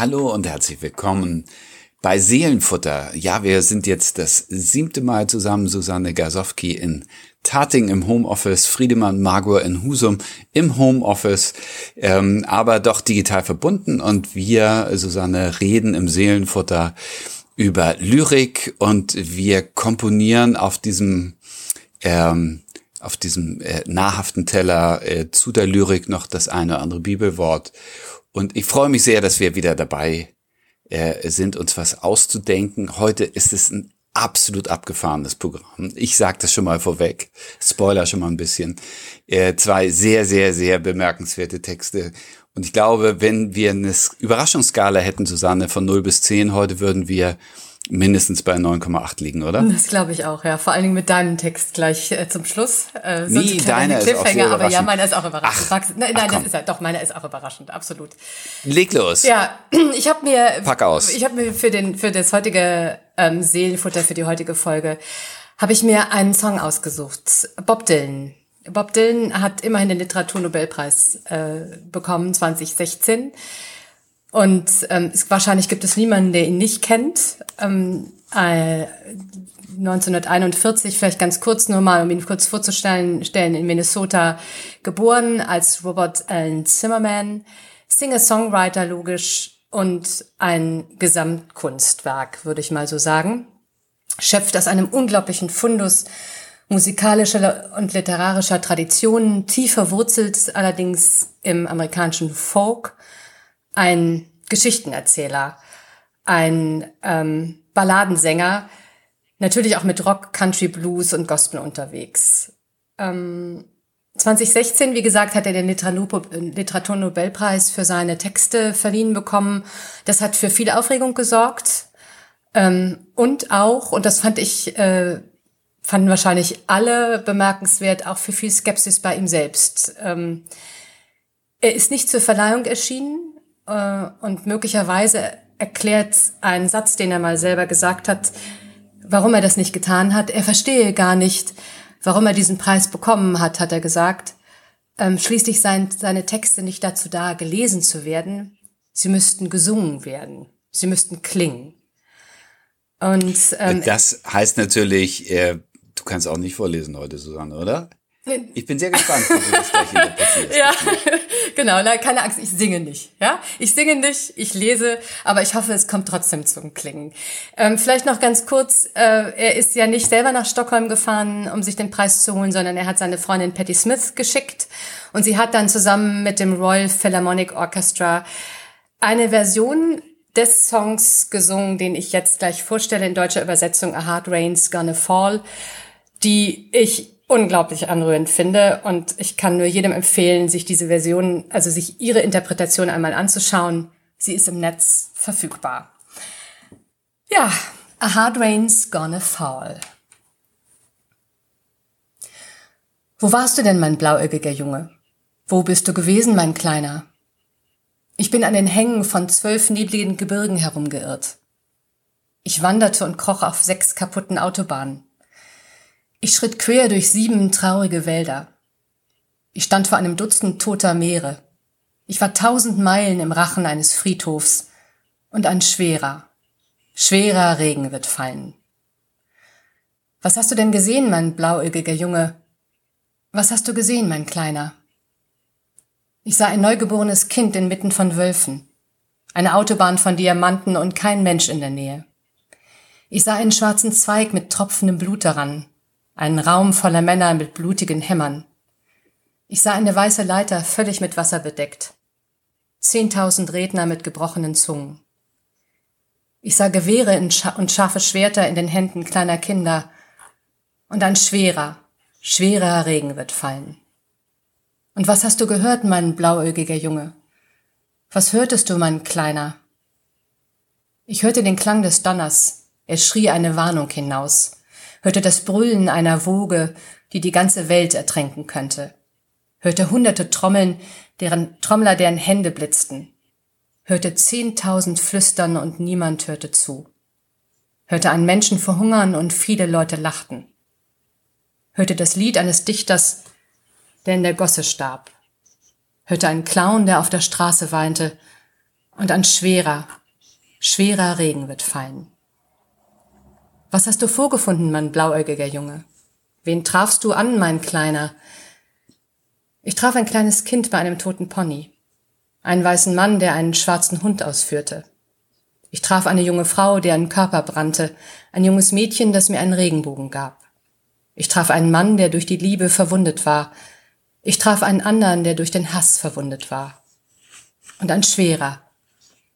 Hallo und herzlich willkommen bei Seelenfutter. Ja, wir sind jetzt das siebte Mal zusammen, Susanne Gasowski in Tating im Homeoffice, Friedemann Margur in Husum im Homeoffice, ähm, aber doch digital verbunden und wir, Susanne, reden im Seelenfutter über Lyrik und wir komponieren auf diesem ähm, auf diesem äh, nahrhaften Teller äh, zu der Lyrik noch das eine oder andere Bibelwort. Und ich freue mich sehr, dass wir wieder dabei äh, sind, uns was auszudenken. Heute ist es ein absolut abgefahrenes Programm. Ich sage das schon mal vorweg, Spoiler schon mal ein bisschen. Äh, zwei sehr, sehr, sehr bemerkenswerte Texte. Und ich glaube, wenn wir eine Überraschungsskala hätten, Susanne, von 0 bis 10, heute würden wir mindestens bei 9,8 liegen, oder? Das glaube ich auch, ja. Vor allen Dingen mit deinem Text gleich äh, zum Schluss. Äh, nee, deiner ist auch sehr aber ja, meiner ist auch überraschend. Ach, nein, nein, ach, das ist ja, doch, meiner ist auch überraschend, absolut. Leg los. Ja, ich habe mir, Pack aus. Ich habe mir für den für das heutige ähm, Seelenfutter für die heutige Folge habe ich mir einen Song ausgesucht. Bob Dylan. Bob Dylan hat immerhin den Literaturnobelpreis äh, bekommen 2016 und ähm, es, wahrscheinlich gibt es niemanden, der ihn nicht kennt. Ähm, äh, 1941, vielleicht ganz kurz nur mal, um ihn kurz vorzustellen, stellen in Minnesota geboren als Robert Allen Zimmerman, Singer-Songwriter logisch und ein Gesamtkunstwerk, würde ich mal so sagen. Schöpft aus einem unglaublichen Fundus musikalischer und literarischer Traditionen, tief verwurzelt allerdings im amerikanischen Folk ein Geschichtenerzähler, ein ähm, Balladensänger, natürlich auch mit Rock, Country, Blues und Gospel unterwegs. Ähm, 2016, wie gesagt, hat er den Literaturnobelpreis für seine Texte verliehen bekommen. Das hat für viel Aufregung gesorgt. Ähm, und auch, und das fand ich, äh, fanden wahrscheinlich alle bemerkenswert, auch für viel Skepsis bei ihm selbst. Ähm, er ist nicht zur Verleihung erschienen, äh, und möglicherweise erklärt ein Satz, den er mal selber gesagt hat, warum er das nicht getan hat. Er verstehe gar nicht, warum er diesen Preis bekommen hat, hat er gesagt. Ähm, schließlich seien seine Texte nicht dazu da, gelesen zu werden. Sie müssten gesungen werden. Sie müssten klingen. Und ähm, das heißt natürlich, äh, du kannst auch nicht vorlesen heute, Susanne, oder? Ich bin sehr gespannt, wie du das gleich interpretierst. ja, genau. Na, keine Angst, ich singe nicht. Ja, ich singe nicht, ich lese, aber ich hoffe, es kommt trotzdem zum Klingen. Ähm, vielleicht noch ganz kurz: äh, Er ist ja nicht selber nach Stockholm gefahren, um sich den Preis zu holen, sondern er hat seine Freundin Patti Smith geschickt und sie hat dann zusammen mit dem Royal Philharmonic Orchestra eine Version des Songs gesungen, den ich jetzt gleich vorstelle in deutscher Übersetzung: A Hard Rain's Gonna Fall, die ich unglaublich anrührend finde. Und ich kann nur jedem empfehlen, sich diese Version, also sich ihre Interpretation einmal anzuschauen. Sie ist im Netz verfügbar. Ja, A Hard Rain's Gonna Fall. Wo warst du denn, mein blauäugiger Junge? Wo bist du gewesen, mein Kleiner? Ich bin an den Hängen von zwölf nebligen Gebirgen herumgeirrt. Ich wanderte und kroch auf sechs kaputten Autobahnen. Ich schritt quer durch sieben traurige Wälder. Ich stand vor einem Dutzend toter Meere. Ich war tausend Meilen im Rachen eines Friedhofs und ein schwerer, schwerer Regen wird fallen. Was hast du denn gesehen, mein blauäugiger Junge? Was hast du gesehen, mein Kleiner? Ich sah ein neugeborenes Kind inmitten von Wölfen, eine Autobahn von Diamanten und kein Mensch in der Nähe. Ich sah einen schwarzen Zweig mit tropfendem Blut daran, einen Raum voller Männer mit blutigen Hämmern. Ich sah eine weiße Leiter völlig mit Wasser bedeckt. Zehntausend Redner mit gebrochenen Zungen. Ich sah Gewehre und scharfe Schwerter in den Händen kleiner Kinder. Und ein schwerer, schwerer Regen wird fallen. Und was hast du gehört, mein blauäugiger Junge? Was hörtest du, mein Kleiner? Ich hörte den Klang des Donners. Er schrie eine Warnung hinaus hörte das Brüllen einer Woge, die die ganze Welt ertränken könnte, hörte hunderte Trommeln, deren Trommler deren Hände blitzten, hörte zehntausend Flüstern und niemand hörte zu, hörte einen Menschen verhungern und viele Leute lachten, hörte das Lied eines Dichters, der in der Gosse starb, hörte einen Clown, der auf der Straße weinte, Und ein schwerer, schwerer Regen wird fallen. Was hast du vorgefunden, mein blauäugiger Junge? Wen trafst du an, mein Kleiner? Ich traf ein kleines Kind bei einem toten Pony, einen weißen Mann, der einen schwarzen Hund ausführte. Ich traf eine junge Frau, deren Körper brannte, ein junges Mädchen, das mir einen Regenbogen gab. Ich traf einen Mann, der durch die Liebe verwundet war. Ich traf einen anderen, der durch den Hass verwundet war. Und ein schwerer,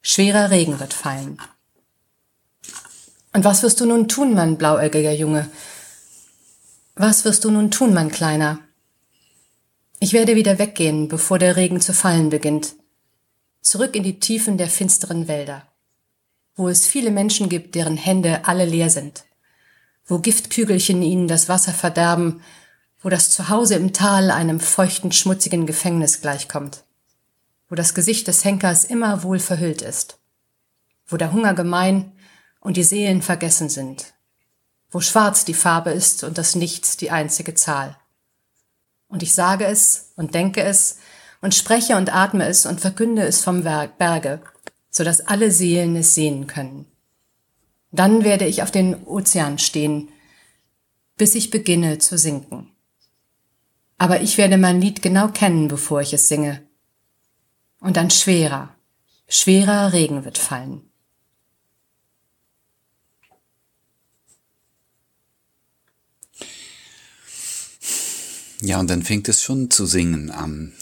schwerer Regen wird fallen. Und was wirst du nun tun, mein blauäugiger Junge? Was wirst du nun tun, mein Kleiner? Ich werde wieder weggehen, bevor der Regen zu fallen beginnt. Zurück in die Tiefen der finsteren Wälder, wo es viele Menschen gibt, deren Hände alle leer sind, wo Giftkügelchen ihnen das Wasser verderben, wo das Zuhause im Tal einem feuchten, schmutzigen Gefängnis gleichkommt, wo das Gesicht des Henkers immer wohl verhüllt ist, wo der Hunger gemein und die Seelen vergessen sind, wo schwarz die Farbe ist und das Nichts die einzige Zahl. Und ich sage es und denke es und spreche und atme es und verkünde es vom Berge, so dass alle Seelen es sehen können. Dann werde ich auf den Ozean stehen, bis ich beginne zu sinken. Aber ich werde mein Lied genau kennen, bevor ich es singe. Und ein schwerer, schwerer Regen wird fallen. Ja, und dann fängt es schon zu singen an.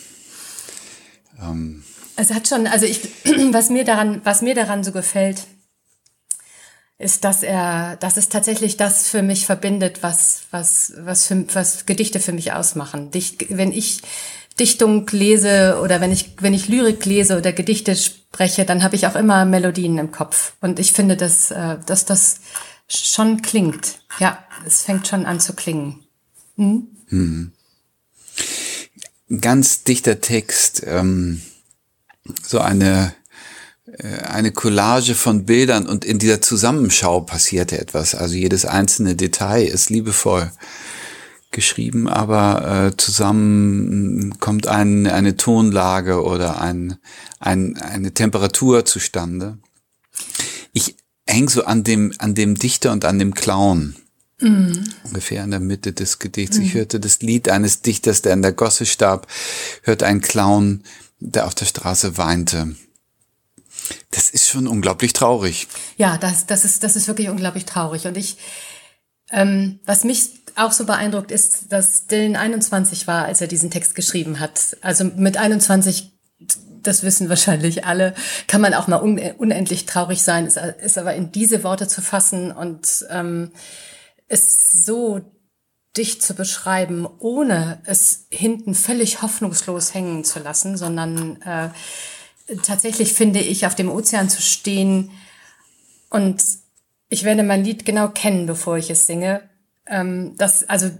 Ähm. Es hat schon, also ich, was mir daran, was mir daran so gefällt, ist, dass er, dass es tatsächlich das für mich verbindet, was, was, was, für, was Gedichte für mich ausmachen. Dicht, wenn ich Dichtung lese oder wenn ich, wenn ich Lyrik lese oder Gedichte spreche, dann habe ich auch immer Melodien im Kopf. Und ich finde, dass, äh, dass das schon klingt. Ja, es fängt schon an zu klingen. Hm? Ganz dichter Text, ähm, so eine äh, eine Collage von Bildern und in dieser Zusammenschau passierte etwas. Also jedes einzelne Detail ist liebevoll geschrieben, aber äh, zusammen kommt ein, eine Tonlage oder ein, ein, eine Temperatur zustande. Ich häng so an dem, an dem Dichter und an dem Clown. Mhm. Ungefähr in der Mitte des Gedichts. Mhm. Ich hörte das Lied eines Dichters, der in der Gosse starb, hörte einen Clown, der auf der Straße weinte. Das ist schon unglaublich traurig. Ja, das, das, ist, das ist wirklich unglaublich traurig. Und ich, ähm, was mich auch so beeindruckt, ist, dass Dylan 21 war, als er diesen Text geschrieben hat. Also mit 21 das wissen wahrscheinlich alle, kann man auch mal unendlich traurig sein, ist, ist aber in diese Worte zu fassen und ähm, es so dicht zu beschreiben, ohne es hinten völlig hoffnungslos hängen zu lassen, sondern äh, tatsächlich finde ich, auf dem Ozean zu stehen und ich werde mein Lied genau kennen, bevor ich es singe. Ähm, das, also,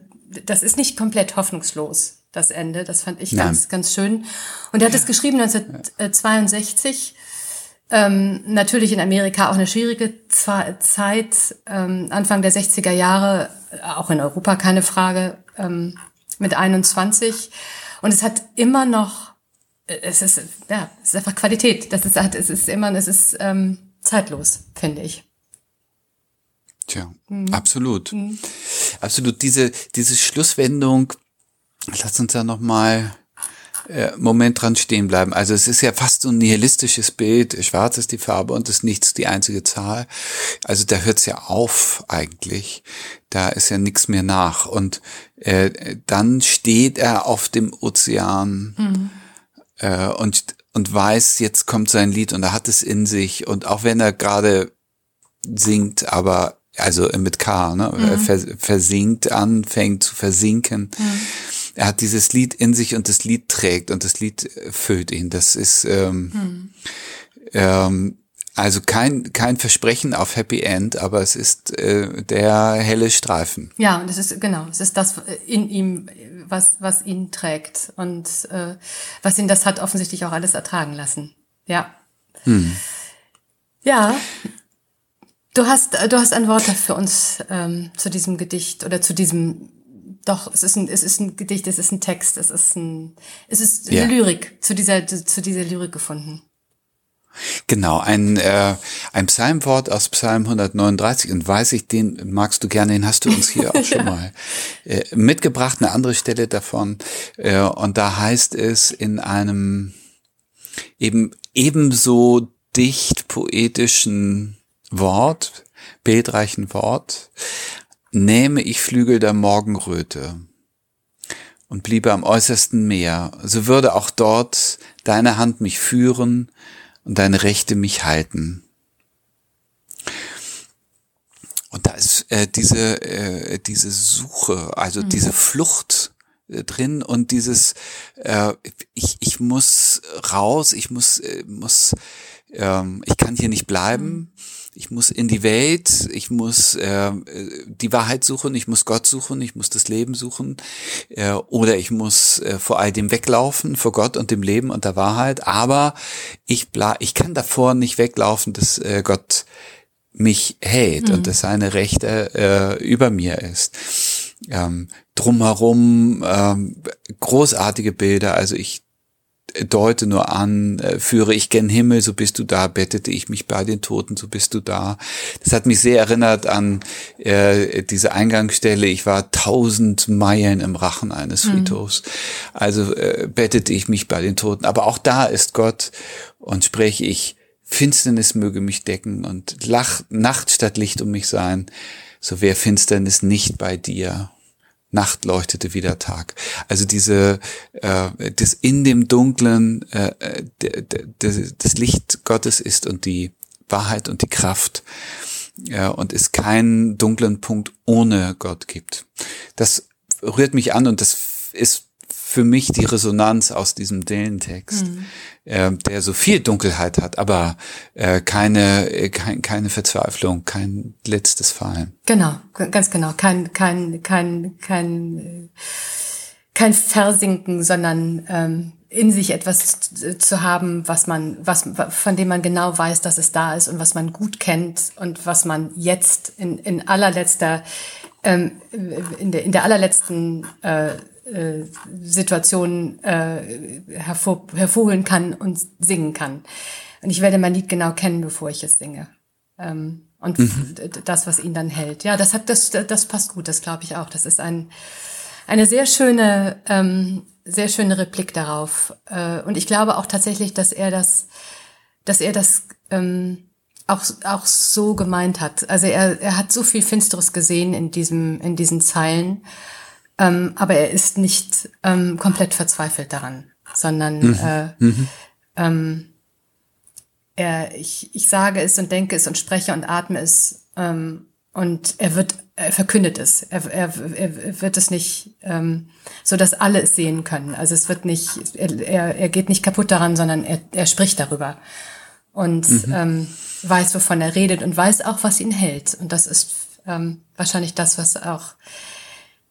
das ist nicht komplett hoffnungslos, das Ende. Das fand ich Nein. ganz, ganz schön. Und er hat es geschrieben 1962 ähm, natürlich in Amerika auch eine schwierige Zeit, ähm, Anfang der 60er Jahre, äh, auch in Europa keine Frage, ähm, mit 21. Und es hat immer noch, äh, es ist, ja, es ist einfach Qualität. Das ist, es ist immer, es ist ähm, zeitlos, finde ich. Tja, mhm. absolut. Mhm. Absolut. Diese, diese Schlusswendung, lass uns da nochmal Moment dran stehen bleiben. Also es ist ja fast so ein nihilistisches Bild. Schwarz ist die Farbe und das Nichts die einzige Zahl. Also da hört es ja auf eigentlich. Da ist ja nichts mehr nach. Und äh, dann steht er auf dem Ozean mhm. äh, und, und weiß, jetzt kommt sein Lied und er hat es in sich. Und auch wenn er gerade singt, aber also mit K, ne? Mhm. Vers versinkt, anfängt zu versinken. Mhm er hat dieses Lied in sich und das Lied trägt und das Lied füllt ihn. Das ist ähm, hm. ähm, also kein kein Versprechen auf Happy End, aber es ist äh, der helle Streifen. Ja, und es ist genau, es ist das in ihm, was was ihn trägt und äh, was ihn das hat offensichtlich auch alles ertragen lassen. Ja. Hm. Ja. Du hast, du hast ein Wort für uns ähm, zu diesem Gedicht oder zu diesem doch, es ist ein, es ist ein Gedicht, es ist ein Text, es ist ein, es ist eine ja. Lyrik, zu dieser, zu dieser Lyrik gefunden. Genau, ein, äh, ein Psalmwort aus Psalm 139 und weiß ich, den magst du gerne, den hast du uns hier auch schon mal äh, mitgebracht, eine andere Stelle davon. Äh, und da heißt es in einem eben ebenso dicht poetischen Wort, bildreichen Wort, nähme ich Flügel der Morgenröte und bliebe am äußersten Meer, so würde auch dort deine Hand mich führen und deine Rechte mich halten. Und da ist äh, diese, äh, diese Suche, also mhm. diese Flucht äh, drin und dieses, äh, ich, ich muss raus, ich muss, äh, muss, ähm, ich kann hier nicht bleiben. Mhm ich muss in die Welt, ich muss äh, die Wahrheit suchen, ich muss Gott suchen, ich muss das Leben suchen äh, oder ich muss äh, vor all dem weglaufen, vor Gott und dem Leben und der Wahrheit. Aber ich, bla ich kann davor nicht weglaufen, dass äh, Gott mich hält mhm. und dass seine Rechte äh, über mir ist. Ähm, drumherum ähm, großartige Bilder. Also ich deute nur an, äh, führe ich gen Himmel, so bist du da, bettete ich mich bei den Toten, so bist du da. Das hat mich sehr erinnert an äh, diese Eingangsstelle, ich war tausend Meilen im Rachen eines mhm. Friedhofs. Mhm. Also äh, bettete ich mich bei den Toten. Aber auch da ist Gott und spreche ich, Finsternis möge mich decken und Lach, Nacht statt Licht um mich sein, so wäre Finsternis nicht bei dir. Nacht leuchtete wieder Tag. Also diese, äh, das in dem Dunklen äh, das Licht Gottes ist und die Wahrheit und die Kraft äh, und es keinen dunklen Punkt ohne Gott gibt. Das rührt mich an und das ist für mich die Resonanz aus diesem Dylan-Text, mhm. äh, der so viel Dunkelheit hat, aber äh, keine, äh, kein, keine Verzweiflung, kein letztes Fallen. Genau, ganz genau. Kein, kein, kein, kein, kein Versinken, sondern ähm, in sich etwas zu haben, was man, was, von dem man genau weiß, dass es da ist und was man gut kennt und was man jetzt in, in allerletzter, ähm, in der, in der allerletzten äh, äh, Situationen äh, hervor, hervorholen kann und singen kann. Und ich werde mein Lied genau kennen, bevor ich es singe. Ähm, und mhm. das, was ihn dann hält. Ja, das hat, das, das passt gut, das glaube ich auch. Das ist ein, eine sehr schöne, ähm, sehr schöne Replik darauf. Äh, und ich glaube auch tatsächlich, dass er das, dass er das ähm, auch, auch so gemeint hat. Also er, er hat so viel Finsteres gesehen in diesem, in diesen Zeilen. Ähm, aber er ist nicht ähm, komplett verzweifelt daran, sondern mhm. Äh, mhm. Ähm, er, ich, ich sage es und denke es und spreche und atme es ähm, und er wird, er verkündet es. Er, er, er wird es nicht, ähm, so dass alle es sehen können. Also es wird nicht, er, er geht nicht kaputt daran, sondern er, er spricht darüber und mhm. ähm, weiß, wovon er redet und weiß auch, was ihn hält. Und das ist ähm, wahrscheinlich das, was auch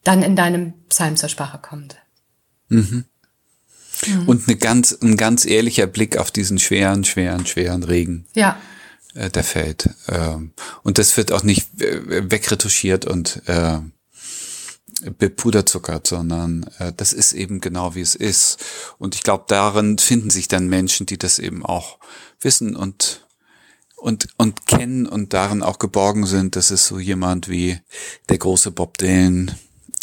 dann in deinem Psalm zur Sprache kommt. Mhm. Mhm. Und eine ganz, ein ganz ehrlicher Blick auf diesen schweren, schweren, schweren Regen. Ja. Äh, der fällt. Ähm, und das wird auch nicht wegretuschiert und äh, bepuderzuckert, sondern äh, das ist eben genau wie es ist. Und ich glaube, darin finden sich dann Menschen, die das eben auch wissen und und und kennen und darin auch geborgen sind, dass es so jemand wie der große Bob Dylan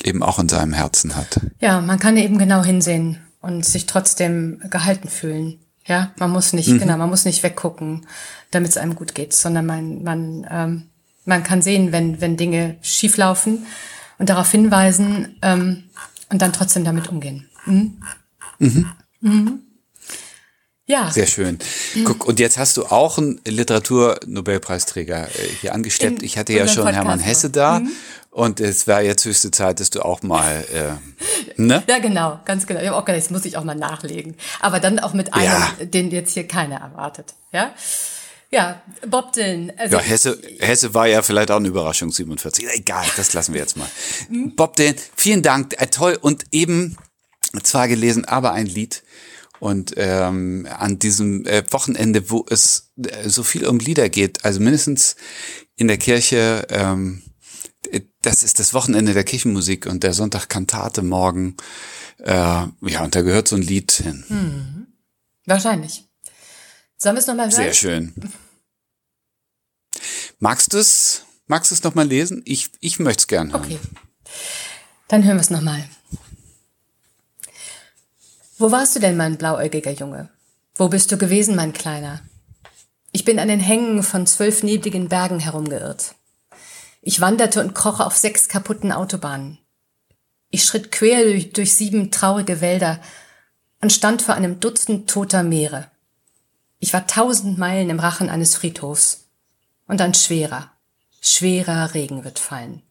eben auch in seinem Herzen hat. Ja, man kann eben genau hinsehen und sich trotzdem gehalten fühlen. Ja, man muss nicht, mhm. genau, man muss nicht weggucken, damit es einem gut geht, sondern man, man, ähm, man kann sehen, wenn, wenn Dinge schieflaufen und darauf hinweisen ähm, und dann trotzdem damit umgehen. Mhm. Mhm. Mhm. Ja. Sehr schön. Guck, und jetzt hast du auch einen Literaturnobelpreisträger äh, hier angesteppt. In ich hatte ja schon Podcast Hermann Hesse da. Mhm. Und es war jetzt höchste Zeit, dass du auch mal, äh, ne? Ja, genau, ganz genau. Ich habe auch gedacht, das muss ich auch mal nachlegen. Aber dann auch mit einem, ja. den jetzt hier keiner erwartet. Ja. Ja, Bob Dylan. Also ja, Hesse, Hesse war ja vielleicht auch eine Überraschung, 47. Egal, das lassen wir jetzt mal. Mhm. Bob Dylan, vielen Dank, äh, toll. Und eben zwar gelesen, aber ein Lied. Und ähm, an diesem äh, Wochenende, wo es äh, so viel um Lieder geht, also mindestens in der Kirche, ähm, das ist das Wochenende der Kirchenmusik und der Sonntag Kantate morgen. Äh, ja, und da gehört so ein Lied hin. Hm. Wahrscheinlich. Sollen wir es nochmal hören? Sehr schön. Magst du es magst du's nochmal lesen? Ich, ich möchte es gern hören. Okay. Dann hören wir es nochmal. Wo warst du denn, mein blauäugiger Junge? Wo bist du gewesen, mein Kleiner? Ich bin an den Hängen von zwölf nebligen Bergen herumgeirrt. Ich wanderte und kroch auf sechs kaputten Autobahnen. Ich schritt quer durch, durch sieben traurige Wälder und stand vor einem Dutzend toter Meere. Ich war tausend Meilen im Rachen eines Friedhofs. Und ein schwerer, schwerer Regen wird fallen.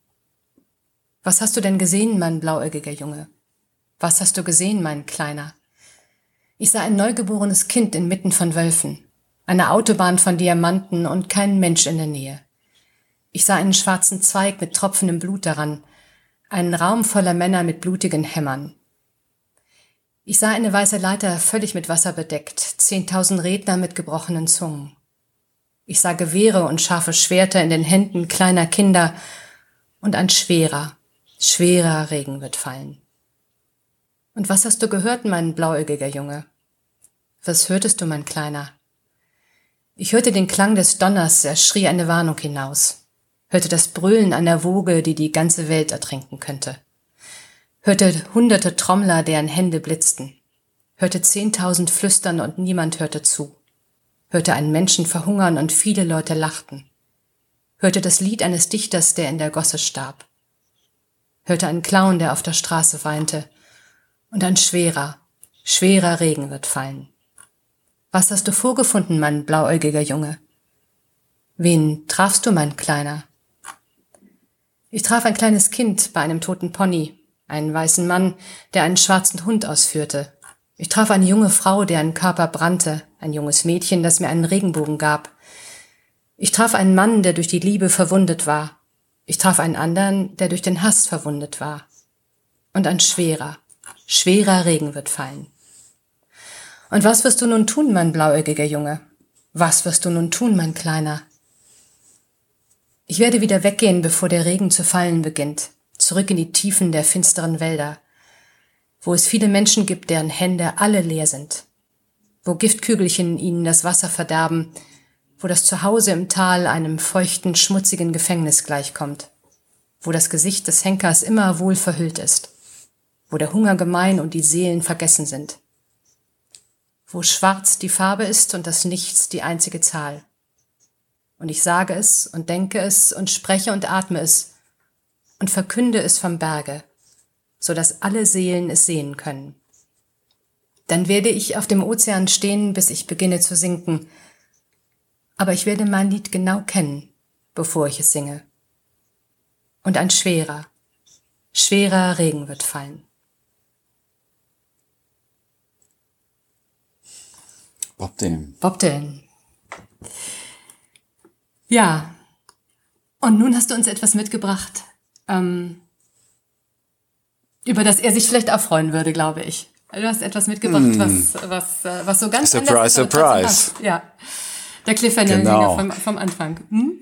Was hast du denn gesehen, mein blauäugiger Junge? Was hast du gesehen, mein Kleiner? Ich sah ein neugeborenes Kind inmitten von Wölfen, eine Autobahn von Diamanten und keinen Mensch in der Nähe. Ich sah einen schwarzen Zweig mit tropfendem Blut daran, einen Raum voller Männer mit blutigen Hämmern. Ich sah eine weiße Leiter völlig mit Wasser bedeckt, zehntausend Redner mit gebrochenen Zungen. Ich sah Gewehre und scharfe Schwerter in den Händen kleiner Kinder und ein schwerer, schwerer Regen wird fallen. Und was hast du gehört, mein blauäugiger Junge? Was hörtest du, mein Kleiner? Ich hörte den Klang des Donners, er schrie eine Warnung hinaus, hörte das Brüllen einer Woge, die die ganze Welt ertrinken könnte, hörte hunderte Trommler, deren Hände blitzten, hörte zehntausend flüstern und niemand hörte zu hörte einen Menschen verhungern und viele Leute lachten, hörte das Lied eines Dichters, der in der Gosse starb, hörte einen Clown, der auf der Straße weinte, und ein schwerer, schwerer Regen wird fallen. Was hast du vorgefunden, mein blauäugiger Junge? Wen trafst du, mein Kleiner? Ich traf ein kleines Kind bei einem toten Pony, einen weißen Mann, der einen schwarzen Hund ausführte, ich traf eine junge Frau, deren Körper brannte, ein junges Mädchen, das mir einen Regenbogen gab. Ich traf einen Mann, der durch die Liebe verwundet war. Ich traf einen anderen, der durch den Hass verwundet war. Und ein schwerer, schwerer Regen wird fallen. Und was wirst du nun tun, mein blauäugiger Junge? Was wirst du nun tun, mein Kleiner? Ich werde wieder weggehen, bevor der Regen zu fallen beginnt, zurück in die Tiefen der finsteren Wälder wo es viele Menschen gibt, deren Hände alle leer sind, wo Giftkügelchen ihnen das Wasser verderben, wo das Zuhause im Tal einem feuchten, schmutzigen Gefängnis gleichkommt, wo das Gesicht des Henkers immer wohl verhüllt ist, wo der Hunger gemein und die Seelen vergessen sind, wo schwarz die Farbe ist und das Nichts die einzige Zahl. Und ich sage es und denke es und spreche und atme es und verkünde es vom Berge, so dass alle Seelen es sehen können. Dann werde ich auf dem Ozean stehen, bis ich beginne zu sinken, aber ich werde mein Lied genau kennen, bevor ich es singe. Und ein schwerer, schwerer Regen wird fallen. Bob Dylan. Bob Dylan. Ja. Und nun hast du uns etwas mitgebracht, ähm, über das er sich vielleicht auch freuen würde, glaube ich. Du hast etwas mitgebracht, mm. was, was, äh, was so ganz Surprise, anders surprise. Ja. Der Cliffhanger genau. vom, vom Anfang. Hm?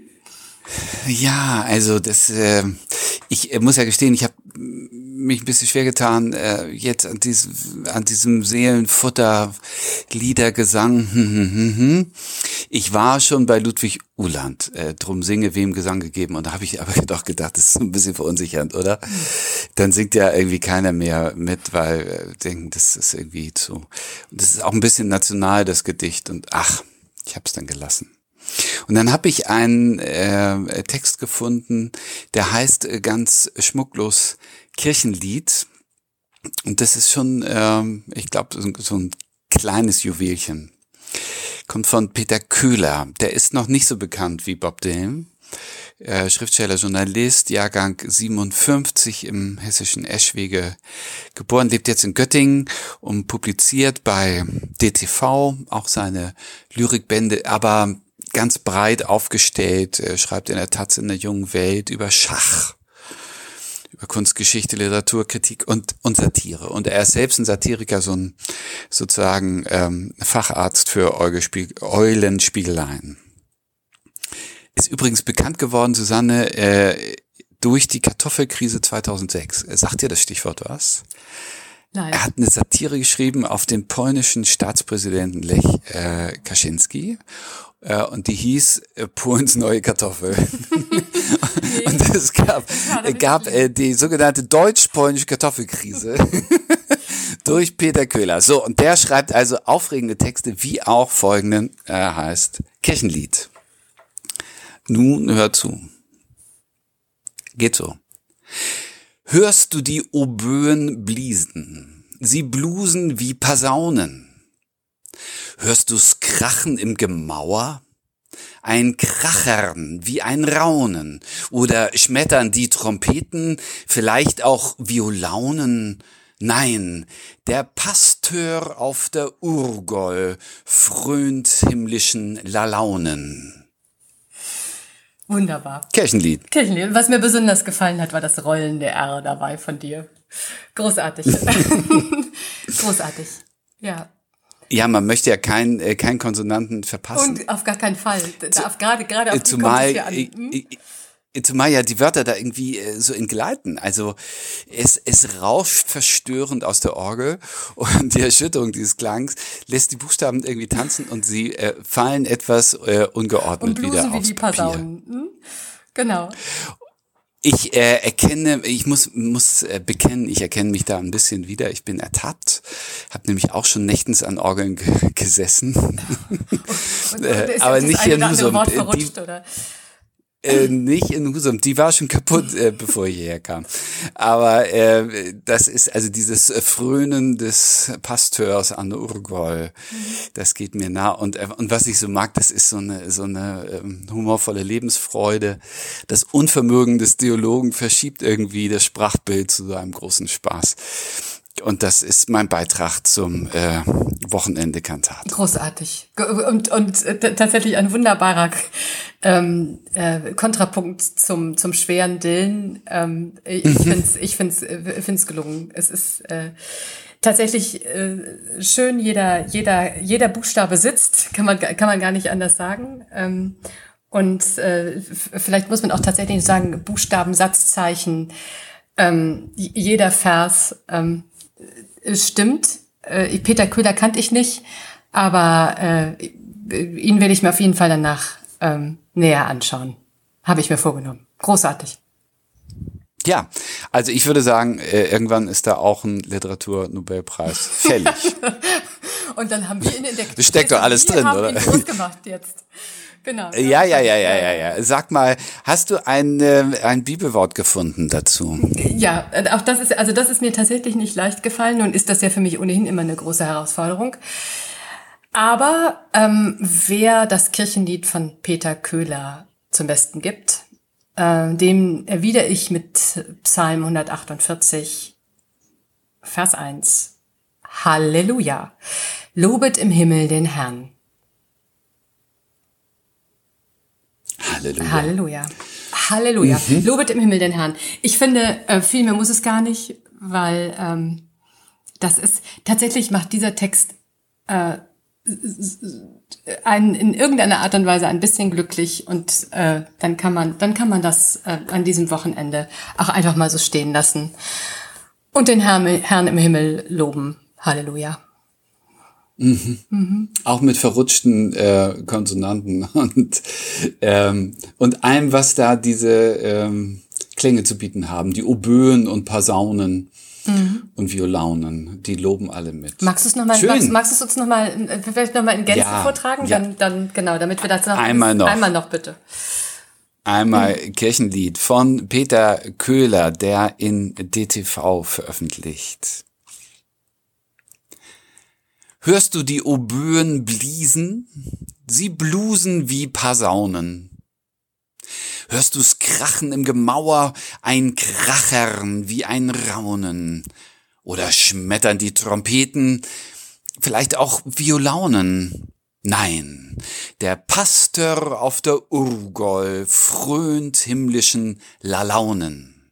Ja, also das, äh, ich muss ja gestehen, ich habe mich ein bisschen schwer getan, äh, jetzt an diesem, an diesem Seelenfutter Liedergesang. Hm, hm, hm, hm. Ich war schon bei Ludwig Uhland, äh, drum singe wem Gesang gegeben und da habe ich aber doch gedacht, das ist ein bisschen verunsichernd, oder? Dann singt ja irgendwie keiner mehr mit, weil äh, denken, das ist irgendwie zu. Und das ist auch ein bisschen national das Gedicht und ach, ich habe es dann gelassen. Und dann habe ich einen äh, Text gefunden, der heißt äh, ganz schmucklos Kirchenlied. Und das ist schon, ähm, ich glaube, so, so ein kleines Juwelchen. Kommt von Peter Köhler. Der ist noch nicht so bekannt wie Bob Dylan. Äh, Schriftsteller, Journalist, Jahrgang 57 im hessischen Eschwege geboren, lebt jetzt in Göttingen und publiziert bei DTV auch seine Lyrikbände, aber ganz breit aufgestellt, er schreibt in der Taz in der jungen Welt über Schach über Kunstgeschichte, Literaturkritik und, und Satire. Und er ist selbst ein Satiriker, so ein sozusagen ähm, Facharzt für Eulenspiegeleien. Ist übrigens bekannt geworden, Susanne, äh, durch die Kartoffelkrise 2006. Sagt dir das Stichwort was? Nein. Er hat eine Satire geschrieben auf den polnischen Staatspräsidenten Lech äh, Kaczynski äh, und die hieß äh, Polens neue Kartoffel. und es gab, gab äh, die sogenannte deutsch-polnische Kartoffelkrise durch Peter Köhler. So, und der schreibt also aufregende Texte, wie auch folgenden äh, heißt Kirchenlied. Nun hör zu. Geht so. Hörst du die Oböen bliesen? Sie blusen wie Pasaunen. Hörst du's krachen im Gemauer? Ein Krachern wie ein Raunen oder schmettern die Trompeten, vielleicht auch Violaunen? Nein, der Pasteur auf der Urgol frönt himmlischen Lalaunen. Wunderbar. Kirchenlied. Kirchenlied. Was mir besonders gefallen hat, war das rollende R dabei von dir. Großartig. Großartig. Ja. Ja, man möchte ja keinen äh, keinen Konsonanten verpassen. Und auf gar keinen Fall. Darf gerade gerade auf die zumal, kommt es hier an. Hm? Äh, äh, zumal ja die Wörter da irgendwie äh, so entgleiten. Also es, es rauscht verstörend aus der Orgel und die Erschütterung dieses Klangs lässt die Buchstaben irgendwie tanzen und sie äh, fallen etwas äh, ungeordnet Und wieder wie aufs die Papier. Hm? Genau. Ich äh, erkenne, ich muss muss äh, bekennen, ich erkenne mich da ein bisschen wieder. Ich bin ertappt, habe nämlich auch schon nächtens an Orgeln ge gesessen, Und, Äh, ist aber nicht hier andere Husum. Wort Äh, die- oder? Äh, nicht in Husum. Die war schon kaputt, äh, bevor ich hierher kam. Aber äh, das ist also dieses Frönen des Pasteurs an Urgol. Das geht mir nah. Und äh, und was ich so mag, das ist so eine so eine ähm, humorvolle Lebensfreude. Das Unvermögen des Theologen verschiebt irgendwie das Sprachbild zu so einem großen Spaß. Und das ist mein Beitrag zum äh, Wochenende Kantat. Großartig. Und, und äh, tatsächlich ein wunderbarer ähm, äh, Kontrapunkt zum, zum schweren Dillen. Ähm, ich find's, ich find's, äh, find's gelungen. Es ist äh, tatsächlich äh, schön, jeder, jeder, jeder Buchstabe sitzt, kann man, kann man gar nicht anders sagen. Ähm, und äh, vielleicht muss man auch tatsächlich sagen, Buchstaben, Satzzeichen, ähm, jeder Vers ähm, es stimmt. Äh, Peter Köhler kannte ich nicht, aber äh, ihn werde ich mir auf jeden Fall danach ähm, näher anschauen. Habe ich mir vorgenommen. Großartig. Ja, also ich würde sagen, äh, irgendwann ist da auch ein Literaturnobelpreis fällig. Und dann haben wir ihn in der Das steckt doch alles drin, haben oder? Ihn groß gemacht jetzt. Genau. Ja, ja, ja, ja, ja, ja. Sag mal, hast du ein, äh, ein Bibelwort gefunden dazu? Ja, äh, auch das ist, also das ist mir tatsächlich nicht leicht gefallen. Nun ist das ja für mich ohnehin immer eine große Herausforderung. Aber ähm, wer das Kirchenlied von Peter Köhler zum Besten gibt, äh, dem erwidere ich mit Psalm 148, Vers 1. Halleluja. Lobet im Himmel den Herrn. Halleluja. Halleluja. Halleluja. Lobet im Himmel den Herrn. Ich finde, äh, viel mehr muss es gar nicht, weil ähm, das ist tatsächlich macht dieser Text äh, einen in irgendeiner Art und Weise ein bisschen glücklich und äh, dann kann man dann kann man das äh, an diesem Wochenende auch einfach mal so stehen lassen und den Herrn, Herrn im Himmel loben. Halleluja. Auch mit verrutschten äh, Konsonanten und, ähm, und allem, was da diese ähm, Klänge zu bieten haben. Die Oböen und Pasaunen und Violaunen, die loben alle mit. Magst du es nochmal, magst, magst du es uns nochmal, vielleicht nochmal in Gänze Ja, vortragen? ja. Dann, dann, genau, damit wir das noch, Einmal noch. einmal noch bitte. Einmal Kirchenlied von Peter Köhler, der in DTV veröffentlicht. Hörst du die Oböen bliesen? Sie blusen wie Pasaunen. Hörst du's krachen im Gemauer, ein Krachern wie ein Raunen? Oder schmettern die Trompeten, vielleicht auch Violaunen? Nein, der Pastor auf der Urgol frönt himmlischen Lalaunen.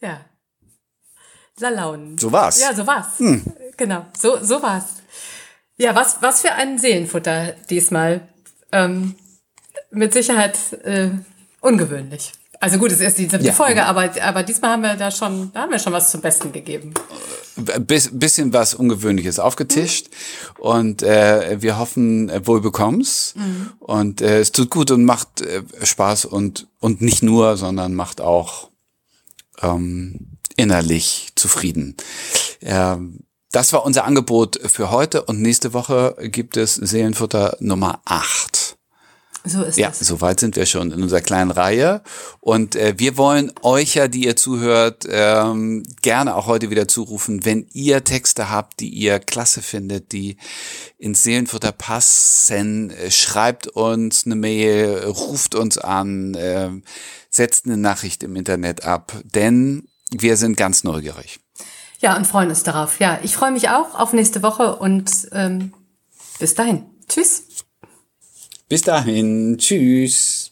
Ja. Lalaunen. So war's. Ja, so war's. Genau, so, so war's. Ja, was, was für ein Seelenfutter diesmal. Ähm, mit Sicherheit äh, ungewöhnlich. Also gut, es ist die siebte ja. Folge, aber, aber diesmal haben wir da schon, da haben wir schon was zum Besten gegeben. Biss, bisschen was Ungewöhnliches aufgetischt mhm. und äh, wir hoffen, äh, wohl bekommst. Mhm. Und äh, es tut gut und macht äh, Spaß und, und nicht nur, sondern macht auch ähm, innerlich zufrieden. Ähm, das war unser Angebot für heute und nächste Woche gibt es Seelenfutter Nummer 8. So ist ja, das. so weit sind wir schon in unserer kleinen Reihe. Und äh, wir wollen euch ja, die ihr zuhört, ähm, gerne auch heute wieder zurufen, wenn ihr Texte habt, die ihr klasse findet, die ins Seelenfutter passen, äh, schreibt uns eine Mail, ruft uns an, äh, setzt eine Nachricht im Internet ab, denn wir sind ganz neugierig. Ja, und freuen uns darauf. Ja, ich freue mich auch auf nächste Woche und ähm, bis dahin. Tschüss. Bis dahin. Tschüss.